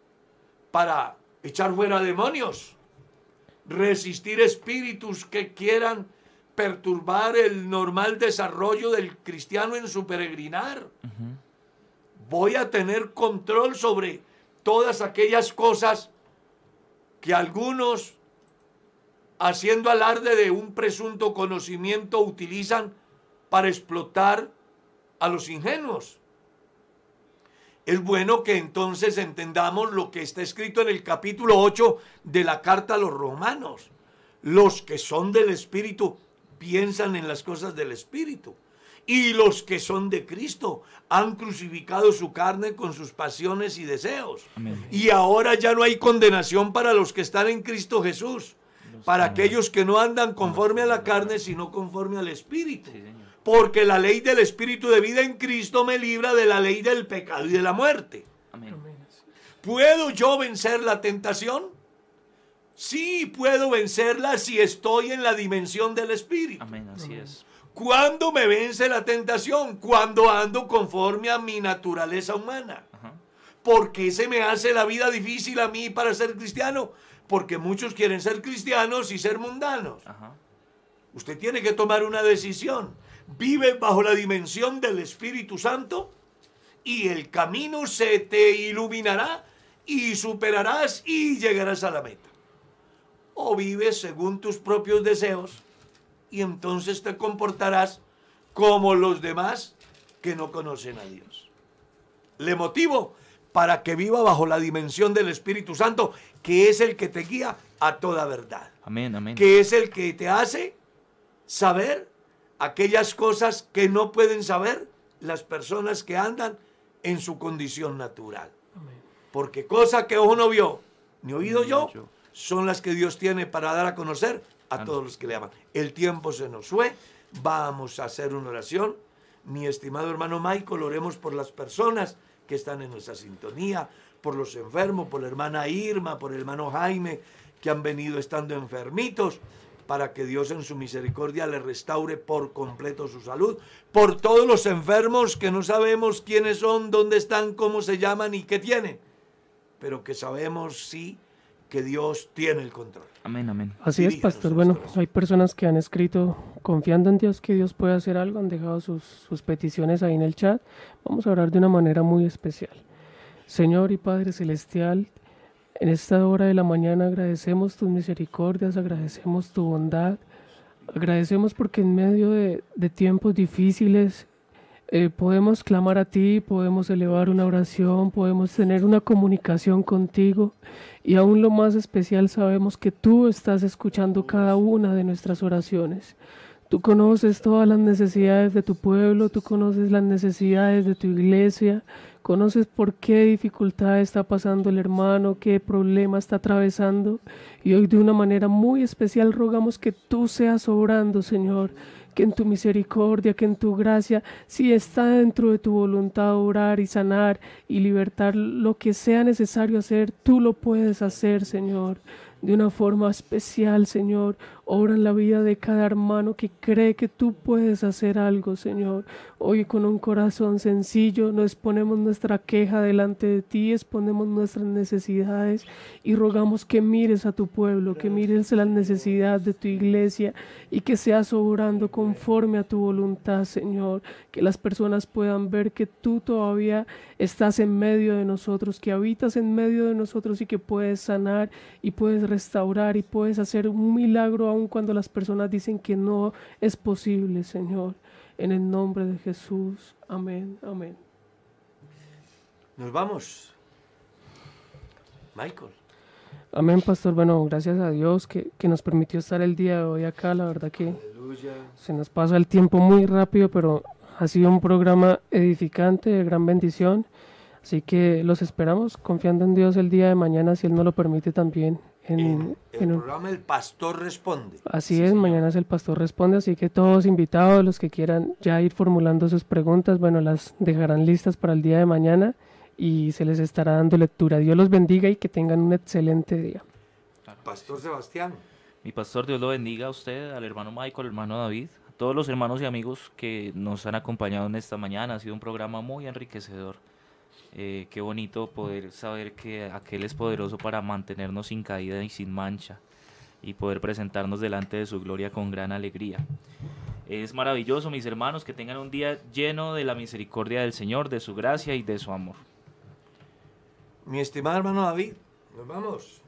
Speaker 4: para echar fuera demonios, resistir espíritus que quieran perturbar el normal desarrollo del cristiano en su peregrinar voy a tener control sobre todas aquellas cosas que algunos, haciendo alarde de un presunto conocimiento, utilizan para explotar a los ingenuos. Es bueno que entonces entendamos lo que está escrito en el capítulo 8 de la carta a los romanos. Los que son del Espíritu piensan en las cosas del Espíritu. Y los que son de Cristo han crucificado su carne con sus pasiones y deseos.
Speaker 6: Amén.
Speaker 4: Y ahora ya no hay condenación para los que están en Cristo Jesús. Para aquellos que no andan conforme a la carne, sino conforme al Espíritu. Porque la ley del Espíritu de vida en Cristo me libra de la ley del pecado y de la muerte.
Speaker 6: Amén.
Speaker 4: ¿Puedo yo vencer la tentación? Sí, puedo vencerla si estoy en la dimensión del Espíritu.
Speaker 6: Amén. Así es.
Speaker 4: ¿Cuándo me vence la tentación? Cuando ando conforme a mi naturaleza humana.
Speaker 6: Ajá.
Speaker 4: ¿Por qué se me hace la vida difícil a mí para ser cristiano? Porque muchos quieren ser cristianos y ser mundanos.
Speaker 6: Ajá.
Speaker 4: Usted tiene que tomar una decisión. Vive bajo la dimensión del Espíritu Santo y el camino se te iluminará y superarás y llegarás a la meta. O vives según tus propios deseos y entonces te comportarás como los demás que no conocen a Dios. Le motivo para que viva bajo la dimensión del Espíritu Santo, que es el que te guía a toda verdad
Speaker 6: Amén, amén.
Speaker 4: que es el que te hace saber aquellas cosas que no pueden saber las personas que andan en su condición natural. Porque cosa que ojo no vio, ni oído yo,
Speaker 6: yo.
Speaker 4: Son las que Dios tiene para dar a conocer a todos los que le aman. El tiempo se nos fue, vamos a hacer una oración. Mi estimado hermano Michael, oremos por las personas que están en nuestra sintonía, por los enfermos, por la hermana Irma, por el hermano Jaime, que han venido estando enfermitos, para que Dios en su misericordia le restaure por completo su salud. Por todos los enfermos que no sabemos quiénes son, dónde están, cómo se llaman y qué tienen, pero que sabemos sí que Dios tiene el control.
Speaker 6: Amén, amén.
Speaker 5: Así es, pastor. Bueno, hay personas que han escrito confiando en Dios que Dios puede hacer algo, han dejado sus, sus peticiones ahí en el chat. Vamos a orar de una manera muy especial. Señor y Padre Celestial, en esta hora de la mañana agradecemos tus misericordias, agradecemos tu bondad, agradecemos porque en medio de, de tiempos difíciles eh, podemos clamar a ti, podemos elevar una oración, podemos tener una comunicación contigo y aún lo más especial sabemos que tú estás escuchando cada una de nuestras oraciones. Tú conoces todas las necesidades de tu pueblo, tú conoces las necesidades de tu iglesia, conoces por qué dificultad está pasando el hermano, qué problema está atravesando. Y hoy de una manera muy especial rogamos que tú seas obrando, Señor, que en tu misericordia, que en tu gracia, si está dentro de tu voluntad orar y sanar y libertar lo que sea necesario hacer, tú lo puedes hacer, Señor de una forma especial, Señor. Obra en la vida de cada hermano que cree que tú puedes hacer algo, Señor. Hoy con un corazón sencillo nos ponemos nuestra queja delante de ti, exponemos nuestras necesidades y rogamos que mires a tu pueblo, que mires las necesidades de tu iglesia y que seas obrando conforme a tu voluntad, Señor. Que las personas puedan ver que tú todavía estás en medio de nosotros, que habitas en medio de nosotros y que puedes sanar y puedes restaurar y puedes hacer un milagro aun cuando las personas dicen que no es posible, Señor. En el nombre de Jesús. Amén. Amén.
Speaker 4: Nos vamos. Michael.
Speaker 5: Amén, pastor. Bueno, gracias a Dios que, que nos permitió estar el día de hoy acá. La verdad que
Speaker 4: Aleluya.
Speaker 5: se nos pasa el tiempo muy rápido, pero ha sido un programa edificante, de gran bendición. Así que los esperamos confiando en Dios el día de mañana, si Él nos lo permite también. En,
Speaker 4: En el
Speaker 5: en un-
Speaker 4: programa El Pastor Responde.
Speaker 5: Así es, mañana es el pastor responde, así que todos invitados, los que quieran ya ir formulando sus preguntas, bueno, las dejarán listas para el día de mañana y se les estará dando lectura. Dios los bendiga y que tengan un excelente día.
Speaker 4: Pastor Sebastián.
Speaker 6: Mi pastor, Dios lo bendiga a usted, al hermano Michael, al hermano David, todos los hermanos y amigos que nos han acompañado en esta mañana. Ha sido un programa muy enriquecedor. Eh, qué bonito poder saber que aquel es poderoso para mantenernos sin caída y sin mancha y poder presentarnos delante de su gloria con gran alegría. Es maravilloso, mis hermanos, que tengan un día lleno de la misericordia del Señor, de su gracia y de su amor.
Speaker 4: Mi estimado hermano David. Nos vamos.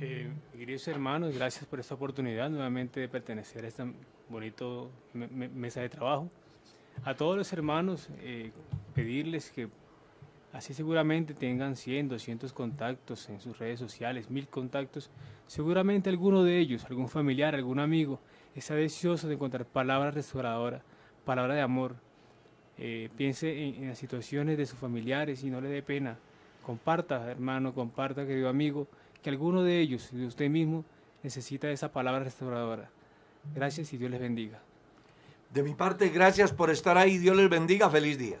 Speaker 7: Eh, queridos hermanos, gracias por esta oportunidad nuevamente de pertenecer a esta bonito me- me- mesa de trabajo. A todos los hermanos, eh, pedirles que así seguramente tengan 100, 200 contactos en sus redes sociales, mil contactos. Seguramente alguno de ellos, algún familiar, algún amigo, está deseoso de encontrar palabras restauradoras, palabra de amor. Eh, piense en, en las situaciones de sus familiares y no le dé pena. Comparta, hermano, comparta, querido amigo, que alguno de ellos, de usted mismo, necesita esa palabra restauradora. Gracias y Dios les bendiga.
Speaker 4: De mi parte, gracias por estar ahí. Dios les bendiga. Feliz día.